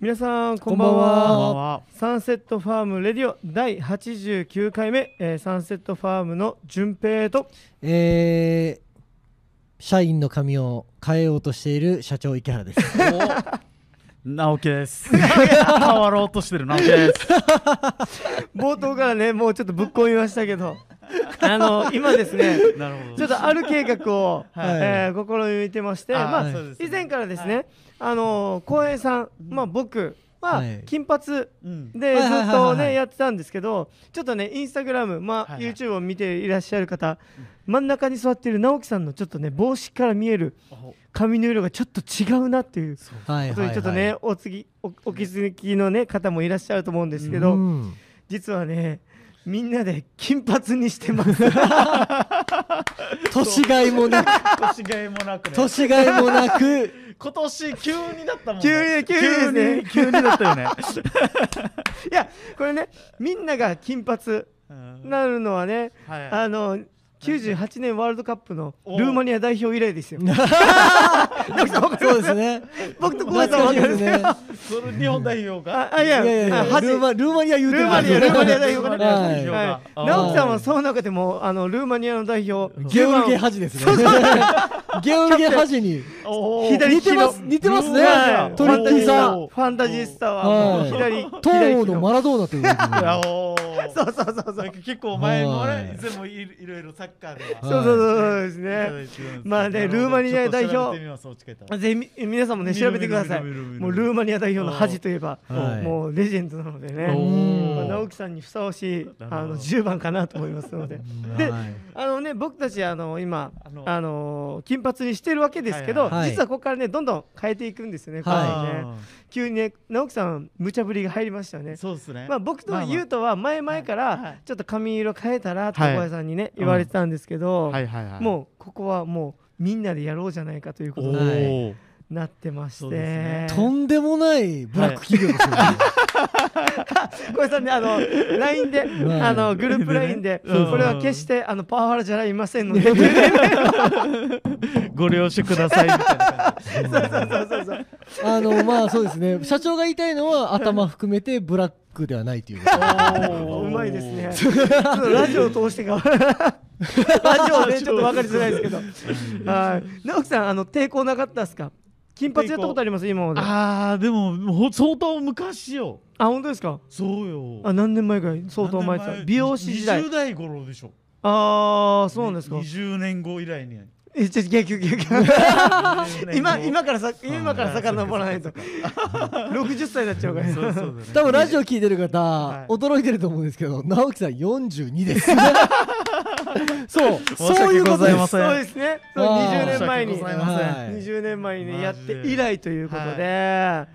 皆さんここんばんはは。は。サンセットファームレディオ第89回目、えーサンセットファームの順平とえー、社員の髪を変えようとしている社長池原です。直樹です。変わろうとしてる直樹です。冒頭からねもうちょっとぶっ込みましたけどあの今ですねなるほちょっとある計画を、はいえー試みてましてまあ、そうですね以前からですね、あの浩平さん、まあ、僕ははい。金髪うん。でずっとねやってたんですけどちょっとねインスタグラム、まあ YouTube を見ていらっしゃる方真ん中に座っている直樹さんのちょっとね帽子から見える髪の色がちょっと違うなっていうはいことにちょっとね、お次おお気づきのね方もいらっしゃると思うんですけど、うん。実はねみんなで金髪にしてます 年がいもなく、年がいもなくね。年がいもなく、今年急になったもんね。急に急にですね急に急になったよね。いやこれねみんなが金髪うんなるのはねはい。あの98年ワールドカップのおルーマニア代表以来ですよ。そうですね。僕と小林さんね。それ日本代表が？ああいや。ルーマルーマニア言うてる。ルーマニアルーマニア代表が直樹さんはその中でもあのルーマニアの代表ゲオルゲハジですね。ゲオルゲハジに。似てます、似てますね。はい。トリッキーさおーファンタジスタは左東欧のマラドーナという そう。そうそうそう結構前もはい。ね、いつもいいろいろサッカーでは。そうそうそうですね。まあねルーマニア代表。ぜひみ皆さんもね調べてください。もうルーマニア代表の恥といえばはい。もうレジェンドなのでおね直樹さんにふさわしいあの10番かなと思いますので。ではい。あのね僕たちあの今あの金髪にしてるわけですけど、実はここからねどんどん変えていくんですよね、はい。これね急にね直樹さん無茶ぶりが入りましたよね。そうですね。まあ、僕と優斗は前々からい。ちょっと髪色変えたらってはい。小林さんにね言われてたんですけど。もうここはもうみんなでやろうじゃないかということおにーなってましそうですねて、とんでもないブラック企業ですよね。小林さんねあの LINE で、はいあのグループ LINE で、うんこれは決してあのパワハラじゃありませんのでご了承くださいみたいな感じ。そうそうそうあのまあそうですね。社長が言いたいのは頭含めてブラックではないといううまいですね。ラジオを通してか ラジオでちょっと分かりづらいですけど。はい。直樹さんあの抵抗なかったですか？金髪やったことあります今まで。あああでももう相当昔よ。本当ですか？そうよ。あ何年前ぐらい？相当前で。美容師時代20。代頃でしょ。ああそうなんですか？20年後以来に。えちょ逆逆逆。20年後今今からさ今から遡らないと。60歳になっちゃうから。そうそうだね。多分ラジオ聞いてる方、はい驚いてると思うんですけど直樹さん42です そうそういうことです。そうですね。そうあー。20年前に。申し訳ございません。はい20年前にねやって以来ということで、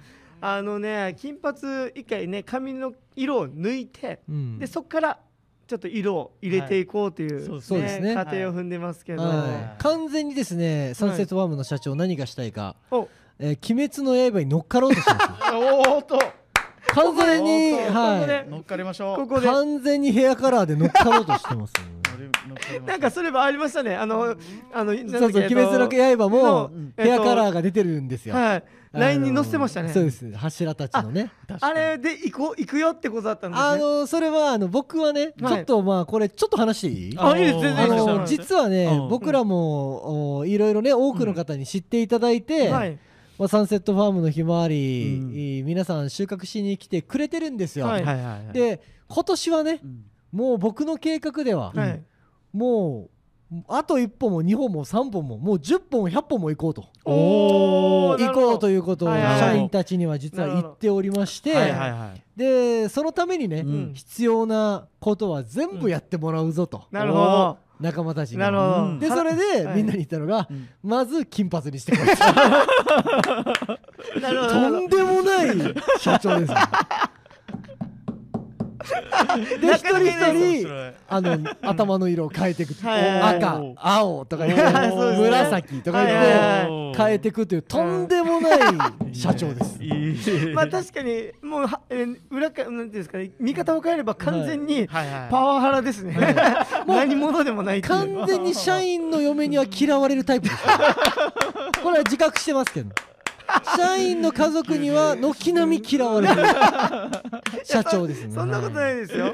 あのね金髪一回ね髪の色を抜いて、うん。でそこからちょっと色を入れていこうという,、そうですそうですね。過程を踏んでますけど、はい、完全にですねサンセットワームの社長何がしたいか、おえー鬼滅の刃に乗っかろうとしてます。よ おーっと。完全にここはで乗っかりましょう。ここで。完全にヘアカラーで乗っかろうとしてます。よ乗っかりましょうなんかそれはありましたね。あのあのそうそう「鬼滅の刃」ものヘアカラーーが出てるんですよ、はい。あの LINE に載せてましたね。そうです。柱たちのね。あれで行こう行くよってことだったんですね。あのそれはあの僕はね、はい。ちょっとまあこれちょっと話していい？あいいです。全然あいいです。の実はね、うん。僕らもおいろいろね多くの方に知っていただいて、はい。まあ、サンセットファームのひまわり、皆さん収穫しに来てくれてるんですよ。はい。はいはいはい。で今年はねうん。もう僕の計画では、はいもうあと1本も2本も3本ももう10本100本も行こうと。おー行こうということをはいはいはい社員たちには実は言っておりまして、はいはいはい。でそのためにね、うん。必要なことは全部やってもらうぞと、なるほど。仲間たちに。なるほど、うん。でそれではい。みんなに言ったのが、うん。まず金髪にしてこい。なるほど。とんでもない社長ですよで一人一人あの頭の色を変えていく。赤青とか 紫とか言ってはい変えていくというとんでもない社長です。まあ確かにもうは、えー裏かなんていうんですかね見方を変えれば完全に。パワハラですね、何者でもない完全に社員の嫁には嫌われるタイプです。これは自覚してますけど社員の家族には軒並み嫌われてる。社長ですね。そんなことないですよ。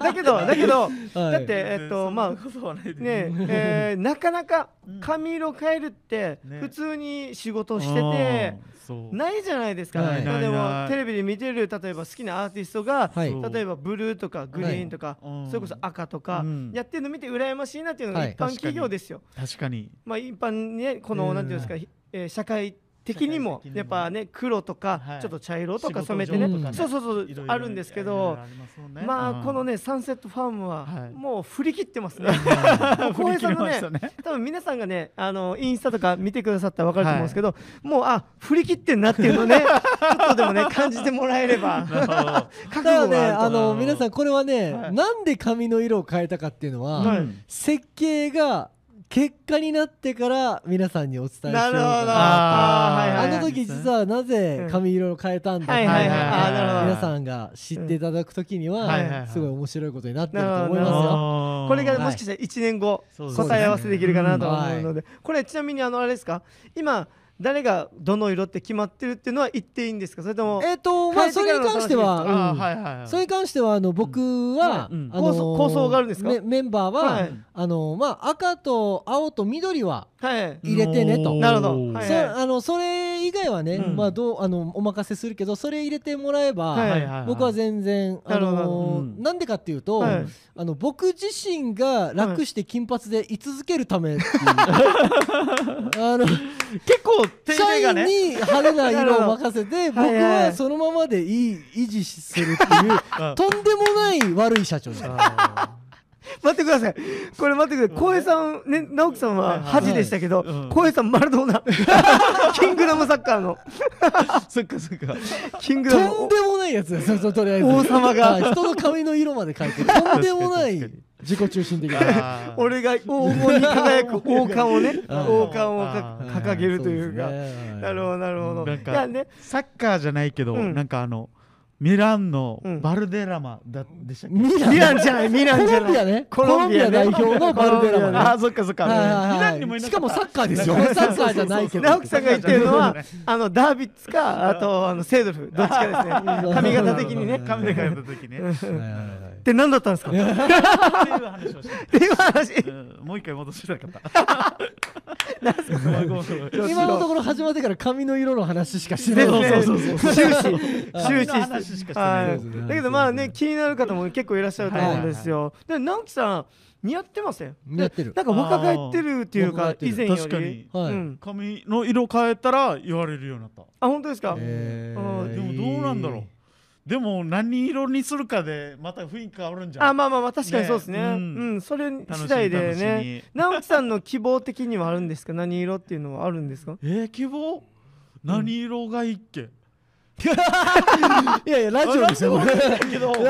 だけどだけどはい。だってえっとまあねえー なかなかうん。髪色変えるってね。普通に仕事をしててそう。ないじゃないですか、ないまあでもテレビで見てる例えば好きなアーティストが、はい。例えばブルーとかグリーンとか、はいそれこそ赤とか、うん。やってるの見て羨ましいなっていうのがはい。一般企業ですよ。確かに。まあ一般にねこのうん。なんていうんですか、えー社会的にもやっぱね黒とか、はい。ちょっと茶色とか染めてね、そうそうそうあるんですけどまあこのねサンセットファームははい。もう振り切ってますね。浩平さん のね多分皆さんがねあのインスタとか見てくださったら分かると思うんですけど、もうあ振り切ってんなっていうのをね ちょっとでもね感じてもらえれば。ただねあのうん皆さんこれはね、はい。なんで髪の色を変えたかっていうのは、設計が結果になってから皆さんにお伝えしようかなるほど。なあの時実はなぜ髪色を変えたんだって皆さんが知っていただく時にはすごい面白いことになってると思いますよ。これがもしかしたら1年後答え合わせできるかなと思ううん。のでこれちなみにあのあれですか？今誰がどの色って決まってるっていうのは言っていいんですか？それともえっとまあそれに関しては、はいはいはい。それに関してはあの僕は、うん。うん。あの構想構想があるんですか？メメンバーは、はい。あのまあ赤と青と緑ははい。入れてねと。なるほど。はいそあのそれ以外はね、うん。まあどうあのお任せするけどそれ入れてもらえば、はいはいはい。僕は全然あのうん。なんでかっていうと、はい。あの僕自身が楽して金髪で居続けるためっていう、あの結構手社員に派手な色を任せて僕はそのままでいい維持するっていう とんでもない悪い社長です待ってください。これ待ってください。浩平さんね直樹さんは恥でしたけどうん。浩平さんマラドーナ。キングダムサッカーの。そっかそっか。キングダム。とんでもないやつですよ。そとりあえず。王様が。はい人の髪の色まで変えてとんでもない自己中心的な。俺が黄金に輝く王冠をね王冠を掲げるというか。なるほどなるほど。なんかね。サッカーじゃないけど、うん。なんかあのミランのうん。バルデラマだでしたっけ、ミランミランじゃない。ミランじゃない。コロンビアね。コロンビア代表のバルデラマね。あーそっかそっか、ミランにもいなしかもサッカーですよ。サッカーじゃないけど。直樹さんが言ってるのはあのダービッツか あとあのセードルフどっちかですね。髪型的にね。髪で変えた時ねうんって何だったんですか？いう話をして、っていう話。うん。もう一回戻してなかった今のところ始まってから髪の色の話しかしてない。です 終始。髪終始。しかしてはない。いそうですねだけどまあね気になる方も結構いらっしゃると思うんですよ。で直樹さん似合ってません？似合ってる。なんか若返ってるっていうか以前より。確かに。はい。うん。髪の色変えたら言われるようになった。あ本当ですか？へー。あでもどうなんだろうでも何色にするかでまた雰囲気変わるんじゃん。あまあまあまあ確かにそうですね。ね。ううん。んそれ次第でね。み直樹さんの希望的にはあるんですか？何色っていうのはあるんですか？えー、希望？何色がいいっけ、いやいやラジオですよ。ラ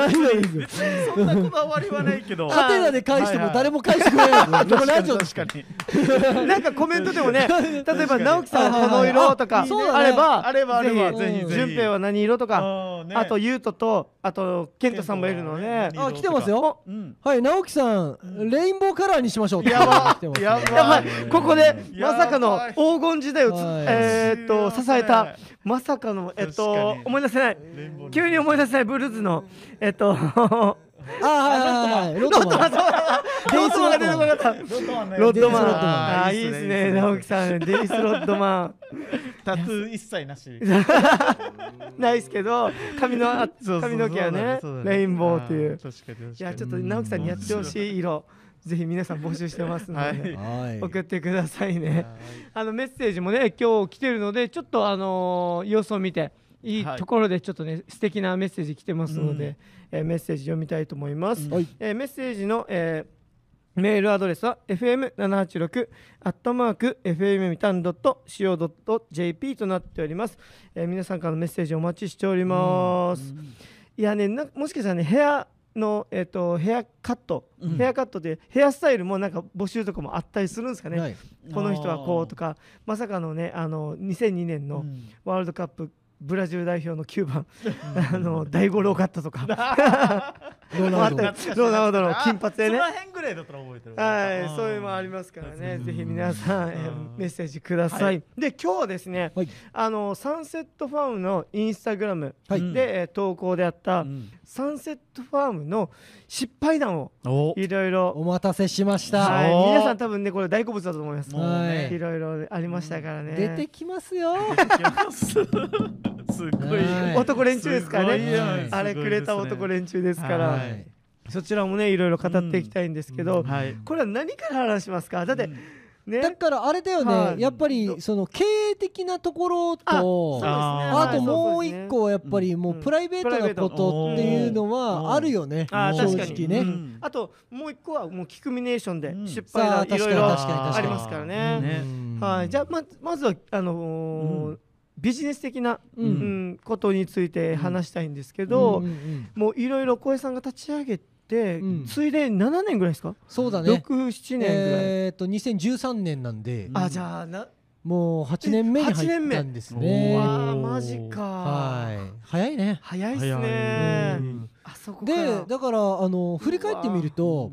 ジオですよ。そんなこだわりはないけど。ハテナで返しても誰も返してくれない からこれラジオ確かに。なんかコメントでもね例えば直樹さんはこの色とかあればあればあればぜぜひ。順平は何色とかあとゆうととあとケントさんもいるのね。あ来てますよ。うん。はい直樹さんレインボーカラーにしましょうやばやばい。ここでまさかの黄金時代をえーっと支えたまさかのえっと思い出せない。急に思い出せないブルーズのえっと あはいはいはいロットマンロッドマンが出てこなかったロッドマンね。ロッドマンロッドマンあーいいですね。直樹さんデイスロッドマン。タトゥー一切なし。ないですけど髪の髪の毛はねレインボーっていう。いやちょっと直樹さんにやってほしい色ぜひ皆さん募集してますので、はい。はい。送ってくださいね。あのメッセージもね今日来てるのでちょっとあのー様子を見てい。いはいところでちょっとね素敵なメッセージ来てますので、えーメッセージ読みたいと思います。はい。えーメッセージの、えーメールアドレスは fm786 アットマーク fm みたん .co.jp となっております、えー皆さんからのメッセージお待ちしております。いやねなもしかしたらねヘアの、えっとヘアカット、うん。ヘアカットでヘアスタイルもなんか募集とかもあったりするんですかね、はい。この人はこうとか。まさかのねあの2002年のうん。ワールドカップブラジル代表の9番 あの大五郎カットとか。ロナウド。あったロナウドの金髪でね。その辺ぐらいだったら覚えてるはい、そういうのもありますからね、うん。ぜひ皆さん、メッセージください。で、今日はですね、はい。あのサンセットファームのインスタグラムで、投稿であった、うんサンセットファームの失敗談をお。いろいろ、お待たせしました、はい、お皆さん多分ねこれ大好物だと思います。い。ろいろありましたからね。出てきますよ。す。ごい。はい。男連中ですからね。はい。あれくれた男連中ですから、はい。そちらもねいろいろ語っていきたいんですけど、うん。はい。これは何から話しますか？だって、ね。だからあれだよね、はい。やっぱりその経営的なところとそうですね。ああともう一個はやっぱりもううん。プライベートなことっていうのはあるよね、正確かに。直ね、うん。あともう一個はもうキクミネーションでうん。失敗がいろいろ確かに確かに。確かにありますからね。はい、じゃあままずはあのーうん。ビジネス的な、ううんんことについて話したいんですけど、うんうんうんもういろいろ小江さんが立ち上げて、うん。ついで7年ぐらいですか、そうだね。67年ぐらい、えーっと2013年なんで、うんあじゃあなもう8年目に入ったんです8年ね目わあマジか、はい。早いね。早いっす早ねいうんあそこか。らでだからあの振り返ってみると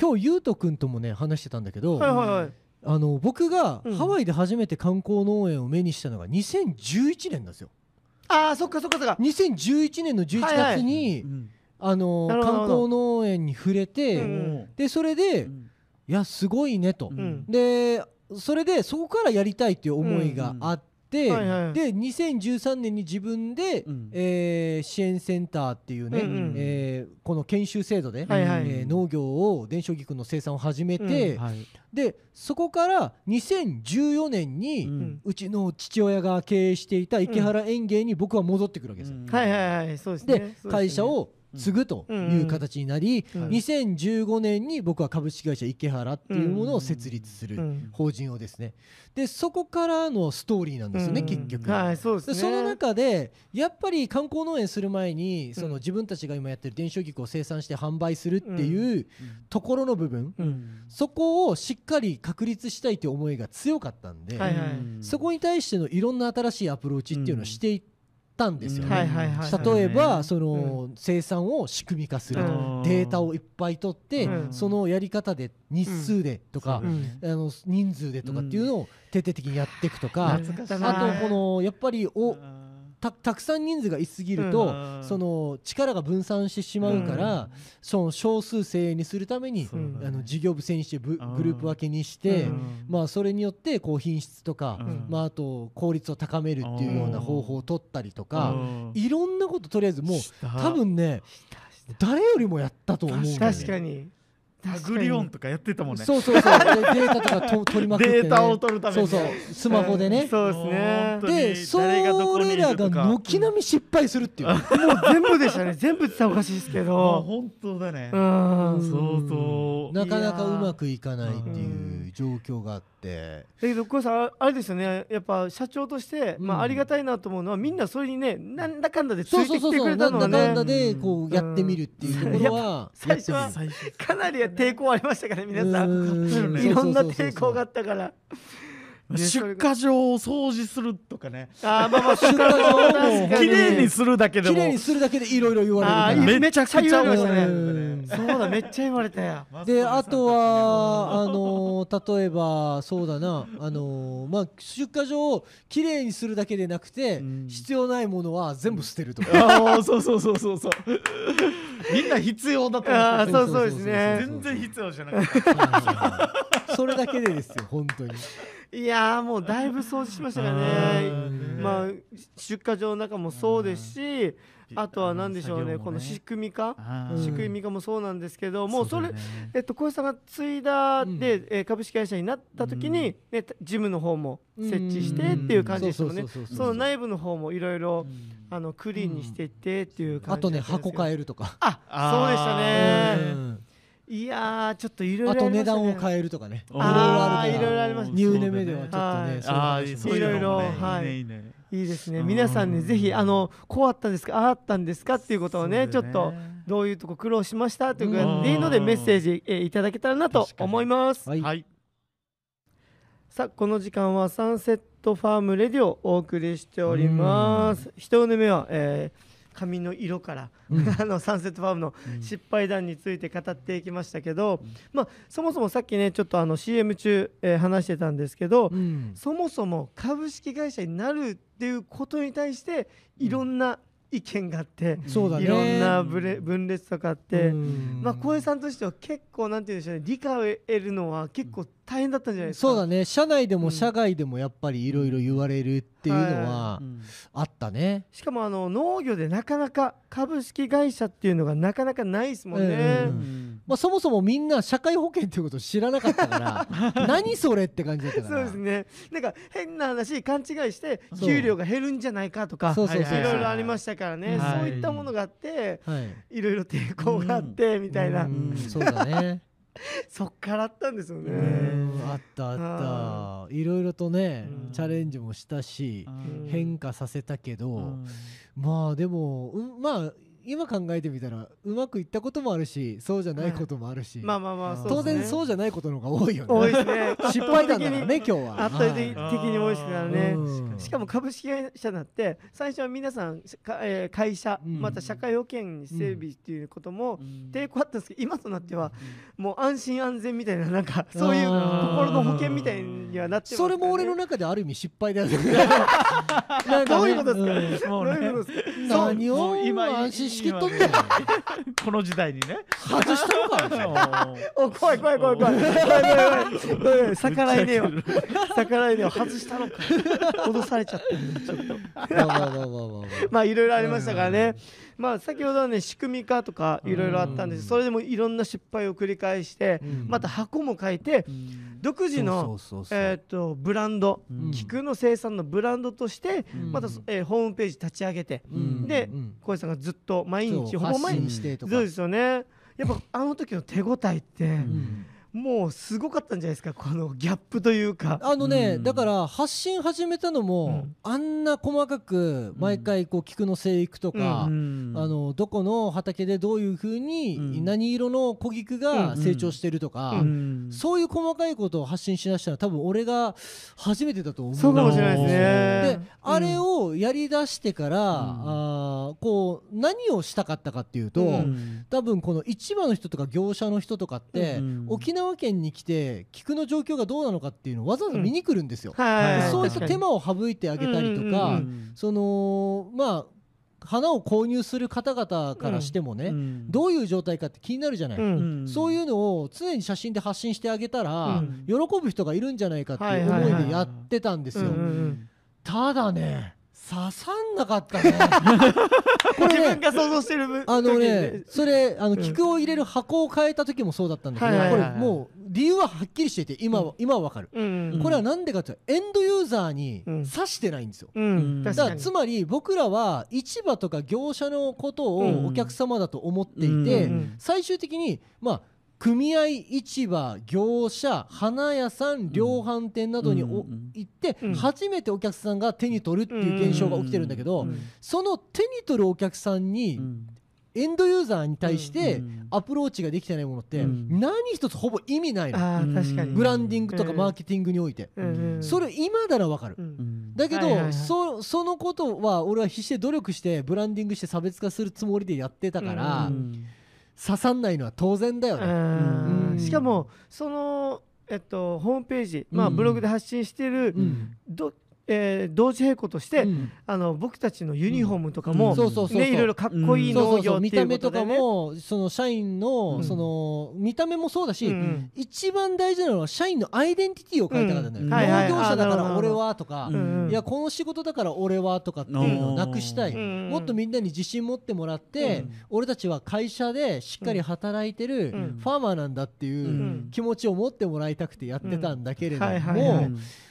今日ゆうとくんともね話してたんだけど、はいはいはい。あの僕がうん。ハワイで初めて観光農園を目にしたのが2011年なんですよ。あーそっかそっかそっか。2011年の11はいはい。月に、うんあの観光農園に触れて、うんでそれで、うん。いやすごいねと、ん。でそれでそこからやりたいっていう思いがあって、で2013年に自分で、うん。えー支援センターっていうね、うんうんえーこの研修制度で、はいはい。えー農業を伝承菊の生産を始めて、はい。でそこから2014年に、ううん。ちの父親が経営していた池原園芸に僕は戻ってくるわけですよ。うん。はいはいはい。そうですね。でそうですね。会社を継ぐという形になり、うん。2015年に僕は株式会社池原っていうものを設立するうん。法人をですね。でそこからのストーリーなんですよね、うん。結局。はいそうですね。でその中でやっぱり観光農園する前にそうん。の自分たちが今やってる伝承菊を生産して販売するっていうところの部分、うん。そこをしっかり確立したいという思いが強かったんで、はいはい。そこに対してのいろんな新しいアプローチっていうのをしていったんですよね。はいはいはい。例えばそうの生産を仕組み化するとうん。データをいっぱい取ってうん。そのやり方で日数でとかあの人数でとかっていうのを徹底的にやっていくとかあとこのやっぱりおたたくさん人数がいすぎるとうん。その力が分散してしまうからその少数精鋭にするためにね。あの事業部制にしてグループ分けにしてうん。まあそれによってこう品質とかうん。まああと効率を高めるっていうような方法を取ったりとかうん。いろんなこととりあえずもう多分ね誰よりもやったと思うんだよね。確かにタグリオンとかやってたもんね。そうそうそう。でデータとかと取りまくって、ね、データを取るために。そうそう。スマホでね。そうですね。でそれらが軒並み失敗するっていう もう全部でしたね。全部って言ったらおかしいですけあど本当だね。うん。相当。なかなかうまくいかないっていう状況があってだけど小さんあれですよね。やっぱ社長として、まうん。あ、ありがたいなと思うのはみんなそれにねなんだかんだでついてきてくれたのはなんだかんだねでこうやってみるっていうところは最初はかなり抵抗ありましたからね皆さん。うん。いろんな抵抗があったから出荷場を掃除するとかね。あーまあまあ出荷場も確か綺麗にするだけでも。綺麗にするだけでいろいろ言わあれるから。ーめっちゃ言われましたねうんそうだめっちゃ言われたよ。であとはあのー例えばそうだな。あのーまあ出荷場をきれいにするだけでなくて、うん。必要ないものは全部捨てるとか、ああそうそうそうそうそう。みんな必要だと思ってそうそうですね全然必要じゃなかった。それだけでですよ本当にいやーもうだいぶ掃除しましたからね。うん。まあ出荷場の中もそうですしあとは何でしょうねこの仕組み化仕組み化もそうなんですけどもうそれえっと小石さんが継いだうん。で、えー株式会社になった時に、ね、たジムの方も設置してっていう感じでしたもんね。そうそうそうそうその内部の方もいろいろあのクリーンにしていってっていう感じあとね箱え変えるとか、あそうでしたね。うんいやーちょっといろいろあと値段をえ変えるとかね。いろいろあーあるから。いろいろあります2年目ではちょっとね、はい。そういろいろいいねはい。いいねいいですね。うん。皆さんねぜひあのこうあったんですかああったんですかっていうことをねちょっとどういうとこ苦労しましたといううん。かでいいのでメッセージ、えーいただけたらなと思います。はい、はい。さあこの時間はサンセットファームレディをお送りしております。一目目は、えー髪の色から、うん。あのサンセットファームのうん。失敗談について語っていきましたけど、まあ、そもそもさっきねちょっとあの CM 中、えー話してたんですけど、うん。そもそも株式会社になるっていうことに対していろんな意見があって、そうだね。いろんな分裂分裂とかあって、うん。まあ、小江さんとしては結構なんて言うんでしょうね理解を得るのは結構大変だったんじゃないですか。そうだね。社内でうん。も社外でもやっぱりいろいろ言われるっていうのはうんあったね。しかもあの農業でなかなか株式会社っていうのがなかなかないですもんね。うん。うんまあ、そもそもみんな社会保険っていうことを知らなかったから 何それって感じだったかそうらですね。なんか変な話勘違いして給料が減るんじゃないかとか、そうそうそういろいろありましたからね。はい。そういったものがあって、はい。いろいろ抵抗があってみたいな、うんそうだね。そっからあったんですよね。うんあったあった。いろいろとねうん。チャレンジもしたしうん。変化させたけどうん。まあでもうんまあ今考えてみたらうまくいったこともあるしそうじゃないこともあるし。まあまあまあそう当。然そうじゃないことの方が多いよ多いねですね。失敗談だからね 今日は。圧倒的に多いですからね。うん。しかも株式会社だって最初は皆さんか、えー会社、うん。また社会保険に整備っていうこともうん。抵抗あったんですけど今となってはもう安心安全みたいななんか そういう心の保険みたいにはなってますそれも俺の中である意味失敗だよね。ね。どういうことですか、もうねどういうことですか？うん。何を？安心しきっとってこの時代にね外したのかお怖い怖い怖い。怖い怖い怖い怖い逆らいねよ逆らいよ外したのか脅されちゃってちょっとまあまあまあまあまあまあいろいろありましたからね、まあ先ほどはね仕組み化とかいろいろあったんです。それでもいろんな失敗を繰り返してうん。また箱も変えて独自のブランドうん。菊の生産のブランドとしてうん。またえーホームページ立ち上げてうん。でうん。小江さんがずっと毎日ほぼ毎日。そうですよね。やっぱあの時の手応えってうんもうすごかったんじゃないですかこのギャップというか。あのね、うん。だから発信始めたのも、うん。あんな細かく毎回こう菊の生育とか、うん。あのどこの畑でどういうふうにうん。何色の小菊が成長してるとか、うん。そういう細かいことを発信しだしたのは多分俺が初めてだと思う。そうかもしれないですね。で、あれをやりだしてから、あーこう何をしたかったかっていうと、うん。多分この市場の人とか業者の人とかって、うん。沖縄県に来て菊の状況がどうなのかっていうのをわざわざ見に来るんですよ。はい、はい。そういった手間を省いてあげたりとか、うんうんそのまあ花を購入する方々からしてもね、うん。どういう状態かって気になるじゃない。うん。そういうのを常に写真で発信してあげたら、うん。喜ぶ人がいるんじゃないかっていう思いでやってたんですよ。うんうん。ただね刺さんなかったね。こ自れね分が想像してる分あのねそれあのうん。菊を入れる箱を変えた時もそうだったんだけど、はいはいはいはい。これもう理由ははっきりしていて今は、今はわかる、うんこれはなんでかっていうとエンドユーザーにうん。刺してないんですよ、うん。だからつまり僕らは市場とか業者のことうん。をお客様だと思っていて、うん。最終的にまあ組合市場業者花屋さん量販店などにおうん行ってうん。初めてお客さんが手に取るっていう現象が起きてるんだけど、うん。その手に取るお客さんにうん。エンドユーザーに対してうんアプローチができてないものってうん。何一つほぼ意味ないの、ブランディングとかうん。マーケティングにおいて、それ今ならわかる、だけど、はいはいはい。そそのことは俺は必死で努力してブランディングして差別化するつもりでやってたから、うん刺さんないのは当然だよね。しかもそのえっとホームページまあうん。ブログで発信してるうん。どえー同時並行としてうん。あの僕たちのユニフォームとかうん。もそうそうそうそう。ねいろいろかっこいい農そうそうそう。業見た目ことかもその社員の、うん。その見た目もそうだし、うん。一番大事なのは社員のアイデンティティを変えたかったんだよ、はいはい。業者だから俺はとか、うんいやこの仕事だから俺はとかっていうのをなくしたい、うん。もっとみんなに自信持ってもらって、うん。俺たちは会社でしっかり働いてるうん。ファーマーなんだっていううん。気持ちを持ってもらいたくてやってたんだけれども、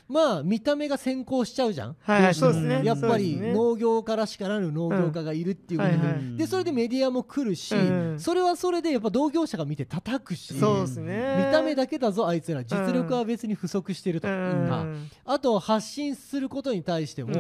まあ見た目が先行しちゃうじゃん、はいね。やっぱり農業家らしからぬ農業家がいるっていうことで,、うん。はいはいでそれでメディアも来るし、うんそれはそれでやっぱ同業者が見て叩くし。そうですね。見た目だけだぞあいつら。実力は別に不足してると。うか、ん。あと発信することに対しても、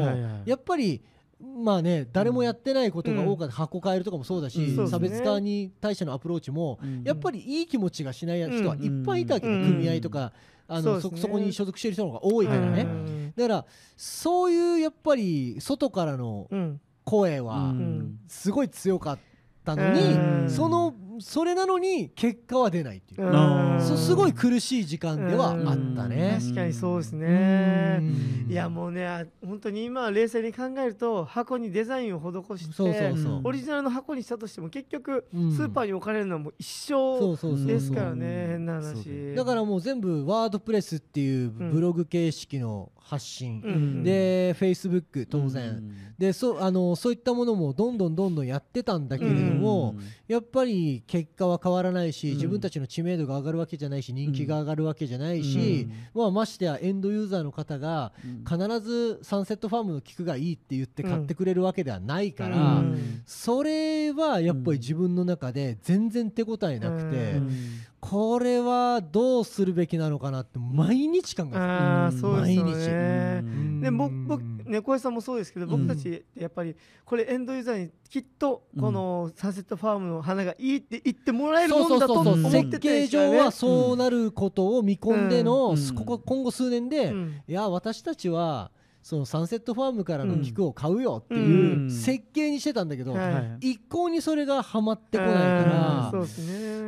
やっぱりまあね誰もやってないことが多かった、箱変えるとかもそうだし、うん。差別化に対してのアプローチも、うん。やっぱりいい気持ちがしない人はいっぱいいたわけだ、うん組合とかあのそね。そこに所属してる人の方が多いからね、うん。だからそういうやっぱり外からのうん。声うはん。すごい強かったのうにん。そのそれなのに結果は出ないっていう。うすごい苦しい時間ではあったね。確かにそうですうねん。いやもうねあ本当に今冷静に考えると箱にデザインを施してオリジナルの箱にしたとしても結局スうん。ーパーに置かれるのはもう一生ですからね。変な話。だからもう全部ワードプレスっていうブログ形式の発信、うん。で Facebook 当然、でそうあのそういったものもどんどんどんどんやってたんだけれども、やっぱり結果は変わらないし、うん。自分たちの知名度が上がるわけじゃないし人気が上がるわけじゃないし、まあ、ましてやエンドユーザーの方が必ずサンセットファームの菊がいいって言って買ってくれるわけではないから、うん。それはやっぱり自分の中で全然手応えなくて、うんこれはどうするべきなのかなって毎日考えてたああそうですよ毎日。ねうん。で僕僕猫井さんもそうですけど僕たちやっぱりこれエンドユーザーにきっとこのサンセットファームの花がいいって言ってもらえるもんだと思っ設計んですよね。上はそうなることを見込んでの、うん。ここ今後数年で、うん。いや私たちはそのサンセットファームからの菊を買うよってういうん。設計にしてたんだけど、はい。一向にそれがはまってこないかうん。ら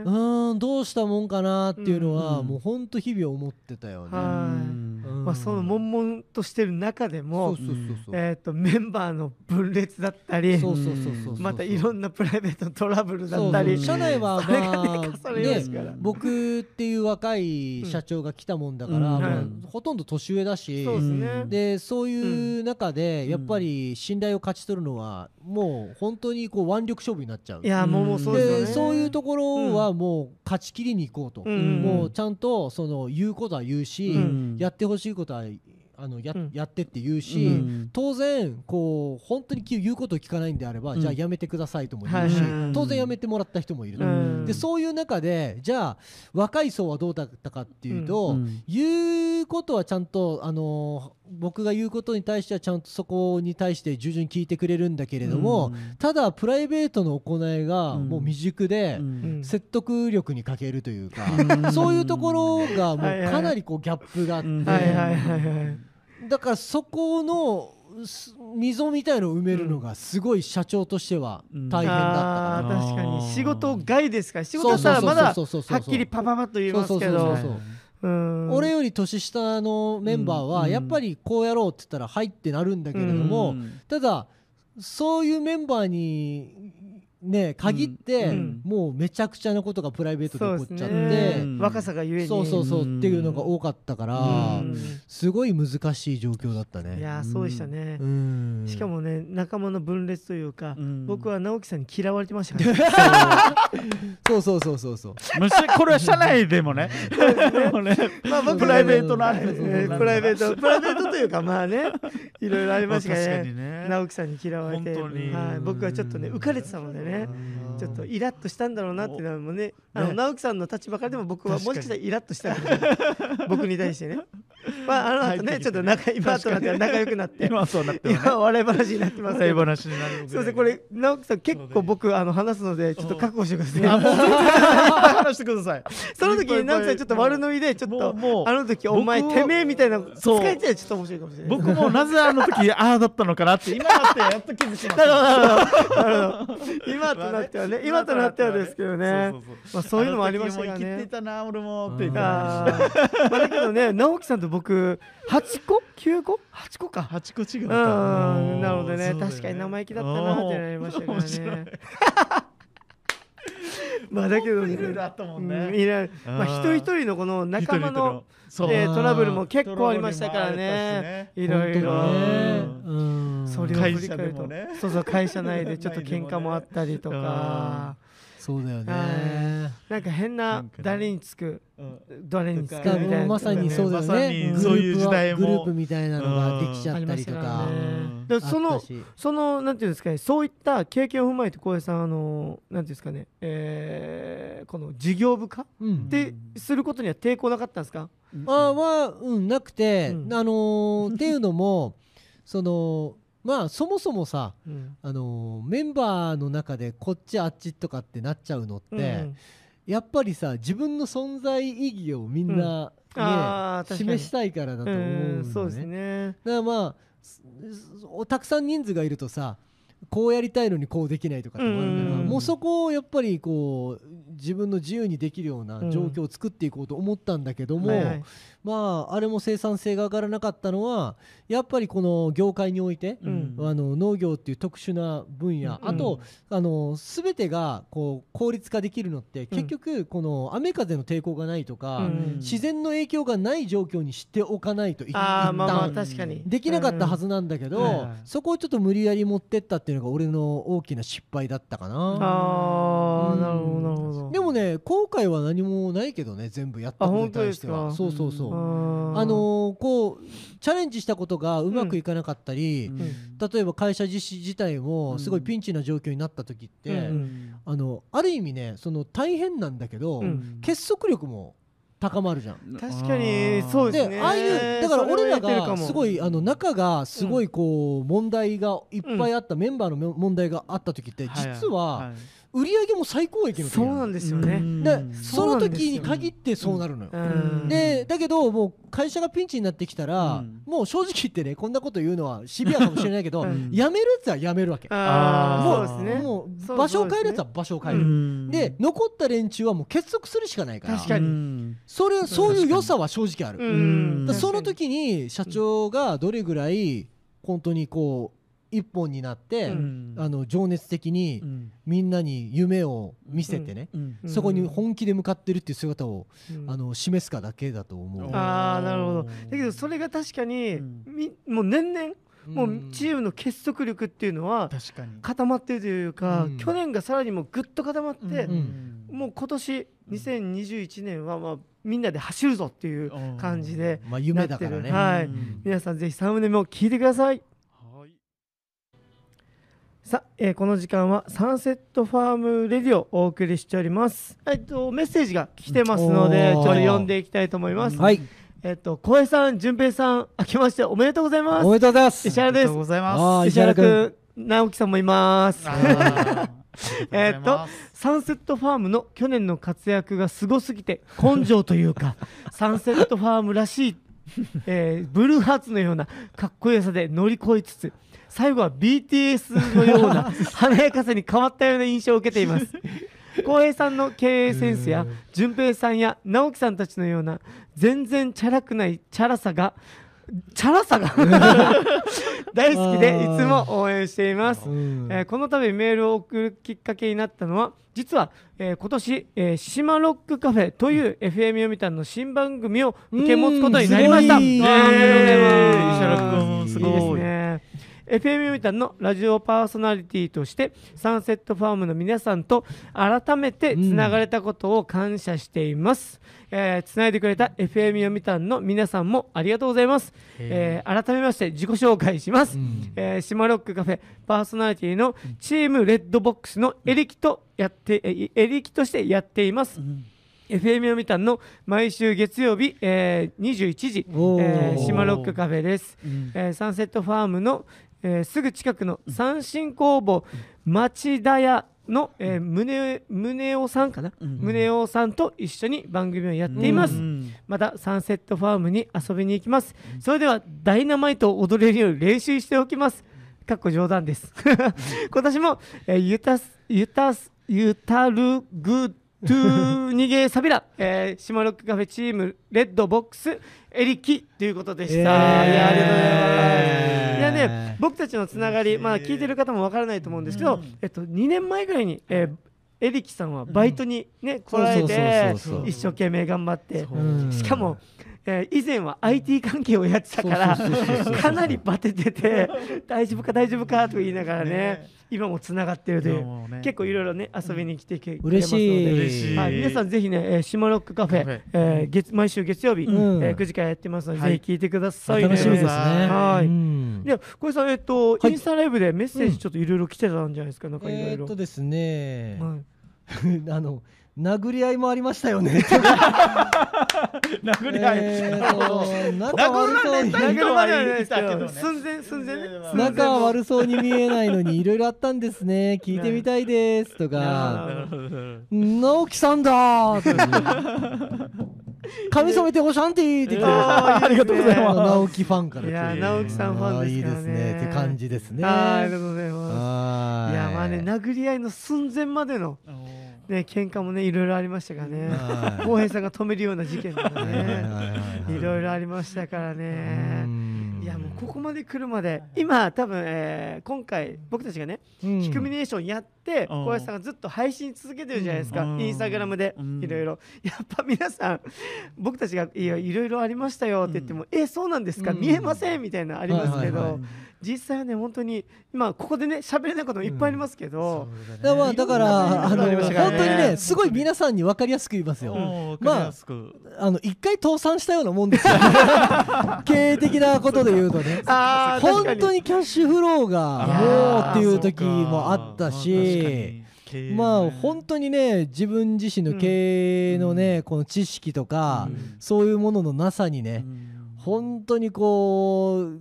そうんどうしたもんかなっていうのは、うん。もうほんと日々思ってたよね。まあその悶々としてる中でそもメンバーの分裂だったりそうそうそうそうそうまたいろんなプライベートのトラブルだそうったりそう社内はまあ僕っていう若い社長が来たもんだから、ほとんど年上だし、そうですね。でそういう中でんやっぱり信頼を勝ち取るのはもう本当にこう腕力勝負になっちゃう。いやもうもうそうですよね。でそういうところはもう勝ち切りに行こうと、うん。もうちゃんとその言うことは言うし、うん。やってほしいことはあのや,、うん。やってって言うし、うん。当然こう本当に言うことを聞かないんであれば、うん。じゃあやめてくださいとも言うし、当然やめてもらった人もいる。と、うん。でそういう中でじゃあ若い層はどうだったかっていうと、うん。言うことはちゃんとあの僕が言うことに対してはちゃんとそこに対して従順に聞いてくれるんだけれども、ただプライベートの行いがうん。もう未熟で、うん。説得力に欠けるというか、うん。そういうところがもうかなりこうギャップがあって、だからそこのす溝みたいのを埋めるのがすごい社長としては大変だったかな確かに。仕事外ですか？ら仕ら。事だったらまだはっきりパパパッと言いますけど俺より年下のメンバーうん。はやっぱりこうやろうって言ったら「はい」ってなるんだけれども、うん。ただそういうメンバーにね限って、うん。もうめちゃくちゃなことがプライベートで起こっちゃって若さがゆえに。そうそうそううん。っていうのが多かったから、うん。すごい難しい状況だったね。いやーそうでしたね。うん。しかもね仲間の分裂というかうん。僕は直樹さんに嫌われてましたから。ねそうそうそうそうそう。むしこれは社内でもね。もうね。まあ僕プライベートのプライベートプライベートというかまあねいろいろありましたね。直樹さんに嫌われて、はい、僕はちょっとね浮かれてたのでねちょっとイラッとしたんだろうなっていうのもね。あのね直樹さんの立場からでも僕はもしかしたらイラッとした僕に対してねまああのねちょっと仲今となっては仲良くなって。今はそうなってるね。今は笑い話になってますけ笑いど話になるすい。ませんこれ直樹さん結構僕あの話すのでちょっと覚悟してください話してください。その時に直樹さんちょっと悪ノリでちょっともうあの時お前てめえみたいなの使そうえてちょっと面白いかもしれない。僕もなぜあの時ああだったのかなって今だってやっと気づきました今となってはね今となってはですけどね。まあそういうのもありましたからあの時も生きてねたな俺もって言ってあー。まあだけどね直樹さんと僕8個9個8個か。八個違ううか。ん。なのでね。そうだよ確かに生意気だったなってなりましたからね。まあだけどね。いろいろあったもんねまあ一人一人のこの仲間のえートラブルも結構ありましたからね。いろいろ。ううん。それを振り返ると。ね。そうそう会社内でちょっと喧嘩もあったりとかそうだよね。はなんか変な誰につくうん。誰につくみたいな。まさにそうだよまさねにそういう時代も。グループみたいなのができちゃったりとか。ね。そのそのなんていうんですかねそういった経験を踏まえて小江さんあのなんていうんですかね、えーこの事業部化うん。ってすることには抵抗なかったんですか、あはうんなくて、うん。あのーっていうのもそのまあそもそもさうん。あのーメンバーの中でこっちあっちとかってなっちゃうのって、うんやっぱりさ自分の存在意義をみんな、ね示したいからだと思ううんのね。そうですね。だからまあたくさん人数がいるとさこうやりたいのにこうできないとかってもあるから、うん。もうそこをやっぱりこう自分の自由にできるような状況を作っていこうと思ったんだけども、はいはい。まああれも生産性が上がらなかったのはやっぱりこの業界において、うん。あの農業っていう特殊な分野、うん。あとあの全てがこう効率化できるのって結局この雨風の抵抗がないとか、うん。自然の影響がない状況にしておかないといああまあできなかったはずなんだけど、そこをちょっと無理やり持ってったっていうのが俺の大きな失敗だったかな。あなるほどなるほどでもね後悔は何もないけどね全部やったことに対しては。そうそうそう、ああのーこうチャレンジしたことがうまくいかなかったり、うん。例えば会社実施自体もすごいピンチな状況になった時って、うん。あのある意味ねその大変なんだけど、うん。結束力も高まるじゃん。確かにそうですね。でああいうだから俺らがすごいあの仲がすごいこう問題がいっぱいあったメンバーの問題があった時って実は売り上げも最高益の時そうなんでですよね。でその時に限ってそうなるのよ。うんでだけどもう会社がピンチになってきたら、うん。もう正直言ってねこんなこと言うのはシビアかもしれないけど、うん。辞めるやつは辞めるわけ。あもうあそうですね。もそうう場所を変えるやつは場所を変える。で残った連中はもう結束するしかないから。確かに。にそれそういう良さは正直ある。その時に社長がどれぐらい本当にこう一本になって、うん。あの情熱的にみんなに夢を見せてね、うん。そこに本気で向かってるっていう姿を、あの示すかだけだと思う。ああなるほど。だうんけどそれが確かにもう年々もうチームの結束力っていうのは固まってるというかうん。去年がさらにもうぐっと固まってん。もう今年2021年はまあみんなで走るぞっていう感じでまあ夢だからね。はい。うん。皆さんぜひサムネも聞いてくださいさあ、えーこの時間は Sunset Farm Radio をお送りしております。えっとメッセージが来てますので、ちょっと読んでいきたいと思います。はい、えっと小江さん、淳平さん、明けましておめでとうございます。おめでとうございます。石原ですありがとう。ございますあー石原君、直樹さんもいます。えーっとサンセットファームの去年の活躍がすごすぎて根性というか サンセットファームらしい、えーブルーハーツのようなかっこよさで乗り越えつつ最後は BTS のような 華やかさに変わったような印象を受けています。浩平さんの経営センスや淳平さんや直樹さんたちのような全然チャラくないチャラさがチャラさが。大好きでいつも応援しています。うん。えーこの度メールを送るきっかけになったのは実は、えー今年、えー、島ロックカフェという FM 読みたんの新番組を受け持つことになりました。うん。すごい。あーおめでとうございます。すごい。いいですね。FM 読みたんのラジオパーソナリティとしてサンセットファームの皆さんと改めてつながれたことを感謝しています。えーつないでくれた FM 読みたんの皆さんもありがとうございます。えー改めまして自己紹介します。うんえー、島ロックカフェパーソナリティのチームレッドボックスのエリキとやって、えーエリキとしてやっています。FM 読みたんの毎週月曜日、えー21時、えー、島ロックカフェです。うんえーサンセットファームの、えーすぐ近くの三線工房町田屋の、えー、宗宗男さんかな、うん宗男さんと一緒に番組をやっています。うんまたサンセットファームに遊びに行きます。それではダイナマイトを踊れるように練習しておきます。かっこ冗談です。今年も、えー、ゆたすゆたすゆたるぐトゥーニゲーサビラ、えー、島ロックカフェチームレッドボックスエリキということでした。えーいやありがとうございます。ね、僕たちのつながり、まあ聞いてる方もわからないと思うんですけど、えっと2年前ぐらいに、えーエリキさん。はバイトにね、来られて一生懸命頑張ってしかも、えー以前は IT 関係をやってたからかなりバテてて大丈夫か大丈夫かと言いながらねね今もつながってるというね。結構いろいろね遊びに来てくれますの嬉しいで。嬉しい。はい、皆さんぜひね、えー、島ロックカフェカフェ。えー月毎週月曜日、うん。えー9時からやってますので、はい。ぜひ聞いてくださいね。楽しみですね。はい。うん。で小江さん、えっとはい。インスタライブでメッセージちょっといろいろ来てたんじゃないですか、なんかいろいろ。えーっと。ですね、はい。あの殴り合いもありましたよね。殴り合い。仲殴悪そうにられた殴るまではないですけだけどねど寸前寸前ね仲は悪そうに見えないのにいろいろあったんですね。聞いてみたいですとなか。直樹さんだ髪染めて。おしゃんてーって言ってあーいいですねあの直樹ファンから。いや直樹さんファンですからね。あーいいですね。って感じですね。はいありがとうございます。はい。やまあね殴り合いの寸前までのね喧嘩もねいろいろありましたからね。はい。浩平さんが止めるような事件とかね。はいいろいろありましたからうねん。いやもうここまで来るまで今多分、えー今回僕たちがねうん。ヒクミネーションやってうん。小林さんがずっと配信続けてるじゃないですか、うん。インスタグラムで。うん。いろいろ。やっぱ皆さん僕たちがいやいろいろありましたよって言っても、えそうなんですか、うん。見えませんみたいなのありますけど、実際はね本当に今ここでね喋れないこともいっぱいありますけど、だからまあだからあの本当にねすごい皆さんに分かりやすく言いますよ。まああの一回倒産したようなもんですよ 経営的なことで言うとね。本当にキャッシュフローがもうっていう時もあったしまあ本当にね自分自身の経営のねこの知識とかうん。そういうもののなさにね本当にこう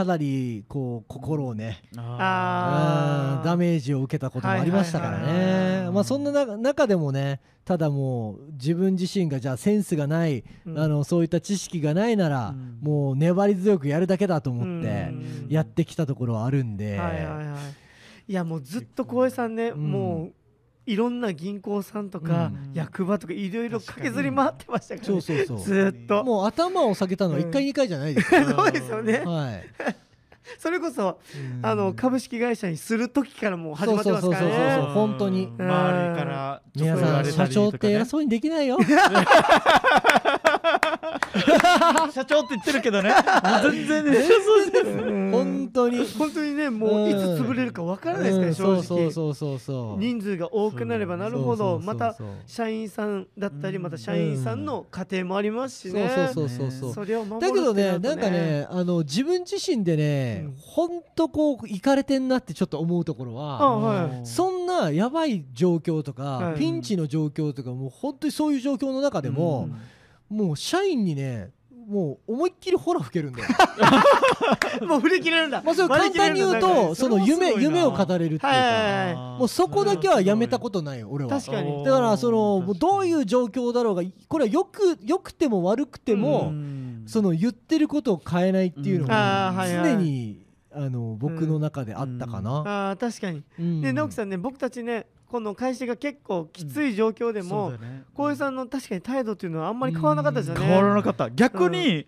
かなりこう心をねあダメージを受けたこともありましたからね。まあそんなな中でもねただもう自分自身がじゃあセンスがない、うん。あのそういった知識がないなら、うん。もう粘り強くやるだけだと思ってうん。やってきたところはあるんで、はいやもうずっと浩平さんね、ん。もういろんな銀行さんとか、うん。役場とかいろいろ駆けずり回ってましたから、ね、そうそうそう。ずっと。もう頭を下げたのは1回、うん。2回じゃないです。よ、そうですよね、はい、それこそうん。あの株式会社にする時からもう始まってますからそうそうそうそうね本当に。周りから皆さん社長って偉そうにできないよ 社長って言ってるけどね。全然ね本当に。本当にねもういつ潰れるかわからないですから、うん。正直。そうそうそうそう人数が多くなればなるほどまた社員さんだったりうん。また社員さんの家庭もありますしそうねそうそうそう。それを守るだけどねなんかねあの自分自身でね、うん。ほんとこういかれてんなってちょっと思うところあははい。そんなやばい状況とか、はい。ピンチの状況とかもう本当にそういう状況の中でも、もう社員にねもう思いっきりホラ吹けるんだよ。もう振り切れるんだ。まあそれ簡単に言うとその夢夢を語れるっていうか、もうそこだけはやめたことないよ俺は。確かに。だからそのどういう状況だろうがこれはよくよくても悪くても、その言ってることを変えないっていうのうん。が常にあの僕の中であったかな。あー確かに。うん。で直樹さんね僕たちねこの会社が結構きつい状況でも浩平さんの確かに態度っていうのはあんまり変わらなかったですよね。変わらなかった。逆に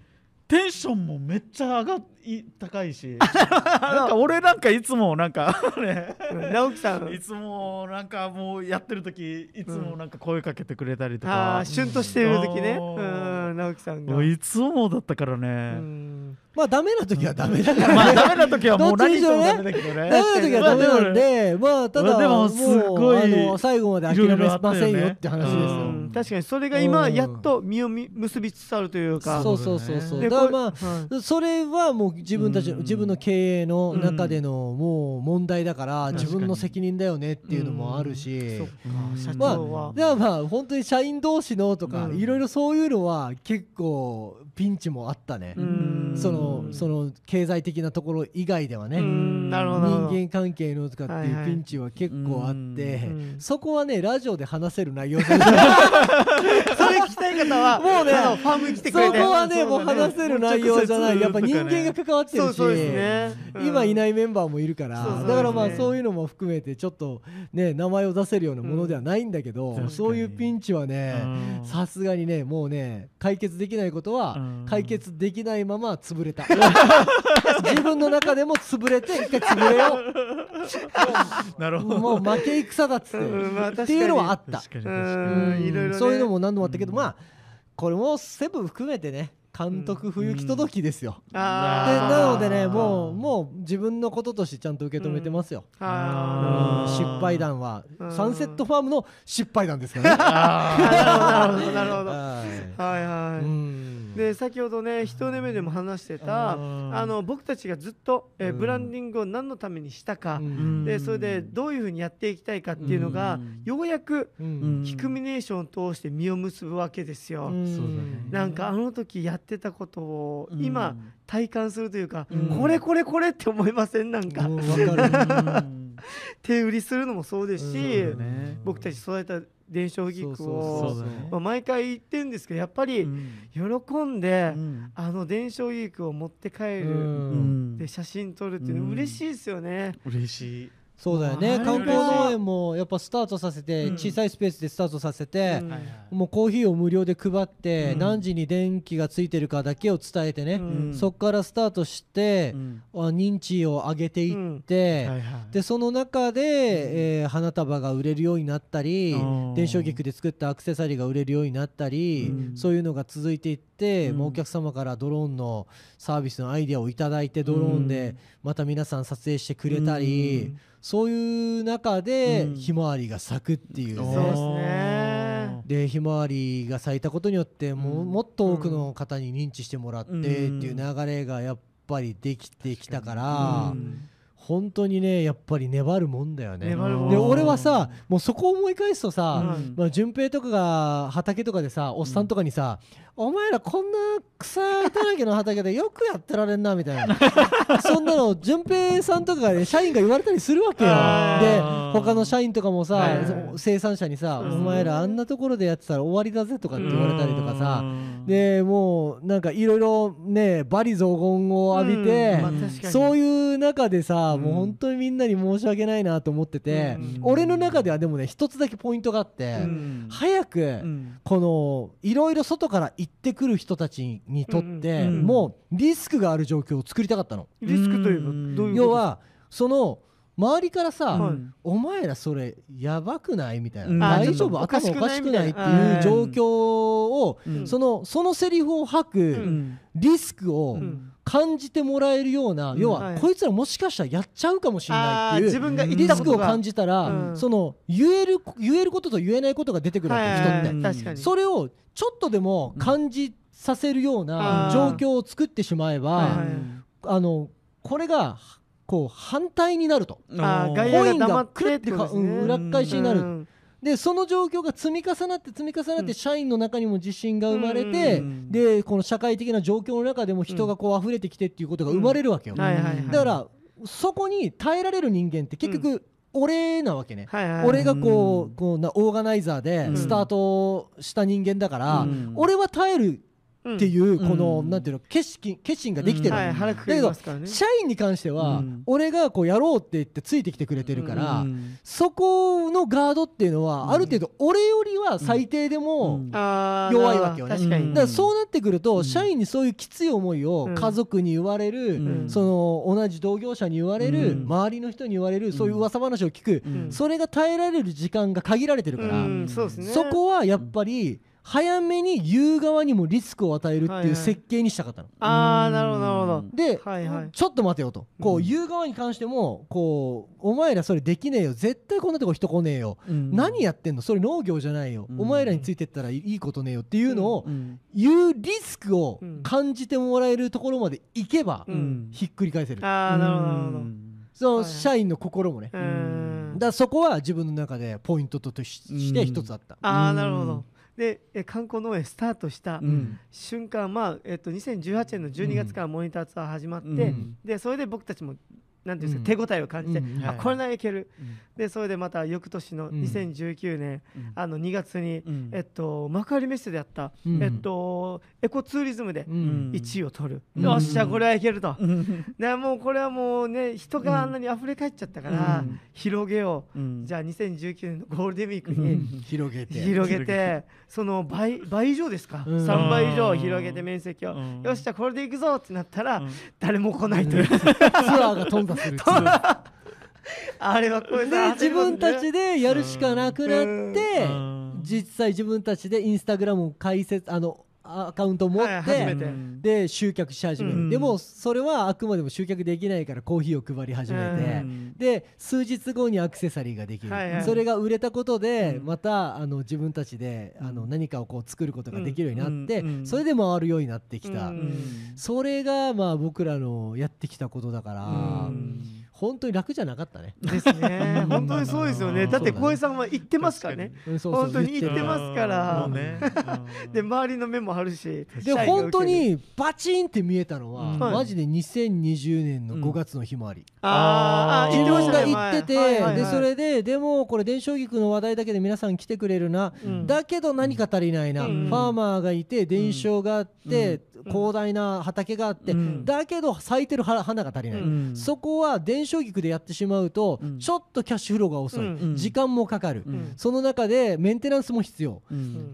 テンションもめっちゃ上がい高いし。なんか俺なんかいつもなんかねうん直樹さん。いつもなんかもうやってる時いつもなんか声かけてくれたりとあかあ、旬としてる時ね。ううんん直樹さんが。いつもだったからうねん。まあダメな時はダメだからまあダメな時はもう何してもダメだけどね。ダメな時はダメなんでまあただでもすごいあの最後まで諦めませんよって話ですよ。確かにそれが今やっと実をみ結びつつあるというか。そうそうそうそうでだからまあそれはもう自分たちのうん。自分の経営の中でのもう問題だからうん。自分の責任だよねっていうのもあるし。ま長はあではまあ本当に社員同士のとかうん。いろいろそういうのは結構ピンチもあったね。うん。そのその経済的なところ以外ではね。人間関係のとかってはいうピンチは結構あって、うん。そこはねラジオで話せる内容じゃない。それ聞きたい方はもうねファームに来てそくれて。こはねもう話せる内容じゃない。やっぱ人間が関わってるし、そうそうですね。今いないいメンバーもいるから、そうそうだからまあそういうのも含めてちょっとね名前を出せるようなものではないんだけど、うん。そういうピンチはねうん。さすがにねもうね解決できないことはうん解決できないまま潰れた。自分の中でも潰れて一回潰れよ なるほど。うもう負け戦だっつって、うんまあっていうのはあった。そういうのも何度もあったけど、うん。まあこれもセブン含めてね監督不行き届きですよ、であー。なのでねもうもう自分のこととしてちゃんと受け止めてますよ、あうん。失敗談は。うん。サンセットファームの失敗談ですからね。なるほどなるほど。はい。はいはい、うんで先ほどね一年目でも話してたうん。あの僕たちがずっと、えブランディングを何のためにしたか、うん。でそれでどういうふうにやっていきたいかっていうのが、うん。ようやくうん。ヒクミネーションを通して実を結ぶわけですよ。なんかあの時やってたことを今体感するというか、うん。これこれこれって思いません？なんか、手売りするのもそうですし、僕たち育てた伝承ギクをまあ、毎回言ってるんですけどやっぱりうん。喜んで、うん。あの伝承ギクを持って帰る、うん。で写真撮るっていうの嬉しいですよね。嬉しいそうだよね。観光農園もやっぱスタートさせてうん。小さいスペースでスタートさせてもうコーヒーを無料で配ってうん。何時に電気がついてるかだけを伝えてね。うん。そこからスタートして認知を上げていってでその中で、えー花束が売れるようになったりうん。電衝菊で作ったアクセサリーが売れるようになったり、うん。そういうのが続いていって、うん。もうお客様からドローンのサービスのアイデアをいただいてドローンでまた皆さん撮影してくれたり、うんそういう中でうん。ひまわりが咲くっていうね、そうですね。でひまわりが咲いたことによってももっと多くの方に認知してもらってっていう流れがやっぱりできてきたから、うん。本当にねやっぱり粘るもんだよね。で俺はさもうそこを思い返すとさ、うん。まあ、順平とかが畑とかでさおっさんとかにさ、お前らこんな草だらけの畑でよくやってられんなみたいな。そんなの順平さんとかがね社員が言われたりするわけよ。あでー他の社員とかもさ、はい。生産者にさ、うん。お前らあんなところでやってたら終わりだぜとかって言われたりとかさ、うん。でもうなんかいろいろね罵詈雑言を浴びて、うん。まあそういう中でさ、うん。もう本当にみんなに申し訳ないなと思ってて、うん。俺の中ではでもね一つだけポイントがあって、うん。早く、うん。このいろいろ外から行ってくる人たちにとって、うんもうリスクがある状況を作りたかったの。リスクというん。どういうこと？要はその周りからさ、はい。お前らそれやばくない？みたいな、うん。大丈夫？頭おかしくない？っていう状況を、うん。そのそのセリフを吐く、うん。リスクをうん感じてもらえるような、うん。要は、はい。こいつらもしかしたらやっちゃうかもしれないっていうリスクを感じたら、うん。その言える言えることと言えないことが出てくるわけ、はい。人って。はいはい確かに。それをちょっとでも感じさせるようなうん。状況を作ってしまえば、あのこれがこう反対になると。コインが黙ってってことですね。うん裏返しになる。うん。でその状況が積み重なって積み重なってうん。社員の中にも自信が生まれて、うんでこの社会的な状況の中でも人がこう溢れてきてっていうことが生まれるわけよ、だからそこに耐えられる人間って結局俺なわけね、はいはい。俺がこう,、うん。こうなオーガナイザーでうん。スタートした人間だから、うん。俺は耐えるうんっていうこの、うん。なんていうの決心決心ができてる。わけ、はい腹くくりますからね。社員に関しては、うん。俺がこうやろうって言ってついてきてくれてるから、うん。そこのガードっていうのは、うん。ある程度俺よりは最低でも、弱いわけよね。確かに。うん。だからそうなってくると、うん。社員にそういうきつい思いをうん。家族に言われる、うん。その同じ同業者に言われる、うん。周りの人に言われる、そういう噂話を聞く、うん。それが耐えられる時間が限られてるから、うん。そうですね。そこはやっぱり早めに言う側にもリスクを与えるってはいう設計にしたかったの。ああなるほどなるほど。で、はいはい。ちょっと待てよと。こううん。言う側に関してもこうお前らそれできねえよ。絶対こんなとこ人来ねえよ、うん。何やってんの？それ農業じゃないよ、うん。お前らについてったらいいことねえよっていうのをうん。言うリスクをうん感じてもらえるところまでいけば、うん。ひっくり返せる、ああなるほどなるほど。うんその社員の心もね、うだんからそこは自分の中でポイントとしして一つあった、ああうんなるほどでえ観光農園スタートしたうん。瞬間まあえっと2018年の12月からモニターツアー始まってうん。でそれで僕たちもなんていうんうんですか手応えを感じてうんあこれならいける。うん。でそれでまた翌年のうん。2019年うんあの2月にうん。えっと幕張メッセでやったうん。えっとエコツーリズムでうん。1位を取る。うん。よっしゃこれはいけると。うもうこれはもうね人があんなに溢れ返っちゃったからうん。広げよう。じゃあ2019年のゴールデンウィークうにん。広げて。広げてその倍倍以上ですか？うん。3倍以上広げて面積を。うん。よっしゃこれでいくぞってなったらうん。誰も来ないという。ツアーが飛んだ するあれはこれでさ自分たちでやるしかなくなってうん。実際自分たちでインスタグラムを開設あのアカウントを持ってはいで集客し始める、うん。でもそれはあくまでも集客できないからコーヒーを配り始めて、うん。で数日後にアクセサリーができる、はいはい。それが売れたことで、うん。またあの自分たちであの何かをこう作ることができるようになって、うんうんそれで回るようになってきた、それがまあ僕らのやってきたことだから、うん本当に楽じゃなかったね。ですね。本当にそうですよね。だって小江さんは言ってますからね。本当に言ってるますから。で周りの目もあるし。で本当にバチンって見えたのは、マジで2020年のうん5月のひまわり、あーあー自分が言ってて、でそれででもこれ伝承菊の話題だけで皆さん来てくれるな、うん。だけど何か足りないな、うん。ファーマーがいて伝承があって、広大な畑があって、うん。だけど咲いてる花花が足りない、うん。そこは伝承菊でやってしまうと、うん。ちょっとキャッシュフローが遅い、うん。時間もかかる、うん。その中でメンテナンスも必要。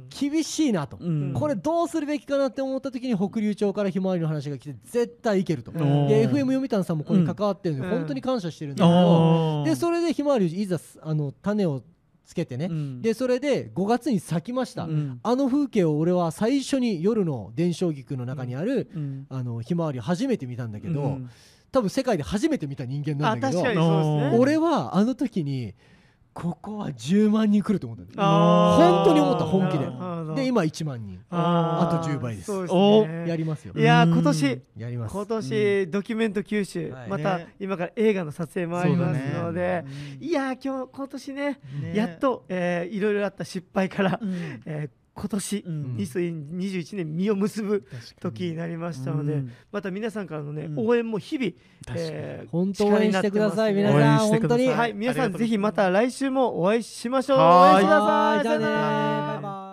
厳しいなと、うん。これどうするべきかなって思った時に北竜町からひまわりの話が来て絶対いけると、うん。で FM 読谷さんもこれに関わってるんで、うん。本当に感謝してるんだけど、でそれでひまわりいざあの種をつけてね、うん。でそれで5月に咲きました、うん。あの風景を俺は最初に夜の伝承菊の中にある、うん。あのひまわり初めて見たんだけど、うん。多分世界で初めて見た人間なあんだけどね。俺はあの時にここは10万人来ると思った本当に思った本気で。で今1万人。あと10倍です。おね。やりますよ。いや今年やります。今年ドキュメント九州はい。またね。今から映画の撮影もありますのでうんいやー今日今年ねね。やっとえーいろいろあった失敗からうん。えー今年うん。2021年実を結ぶ時になりましたのでうん。また皆さんからのねうん。応援も日々えー本当応援してください。皆さん本当に応援してくださはい皆さんぜひまた来週もお会いしましょう。お会いしくださいじゃあねバイバイ